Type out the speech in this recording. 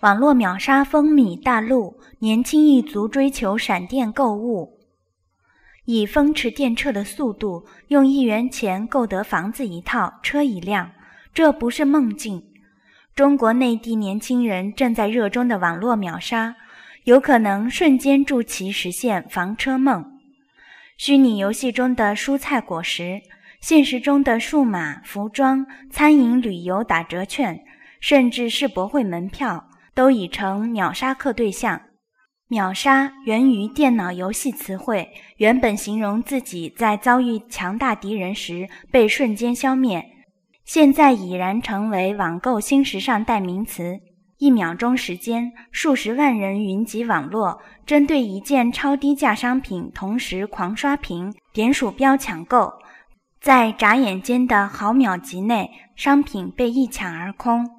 网络秒杀风靡大陆，年轻一族追求闪电购物，以风驰电掣的速度，用一元钱购得房子一套、车一辆，这不是梦境。中国内地年轻人正在热衷的网络秒杀，有可能瞬间助其实现房车梦。虚拟游戏中的蔬菜果实，现实中的数码服装、餐饮、旅游打折券，甚至世博会门票。都已成秒杀客对象。秒杀源于电脑游戏词汇，原本形容自己在遭遇强大敌人时被瞬间消灭，现在已然成为网购新时尚代名词。一秒钟时间，数十万人云集网络，针对一件超低价商品同时狂刷屏、点鼠标抢购，在眨眼间的毫秒级内，商品被一抢而空。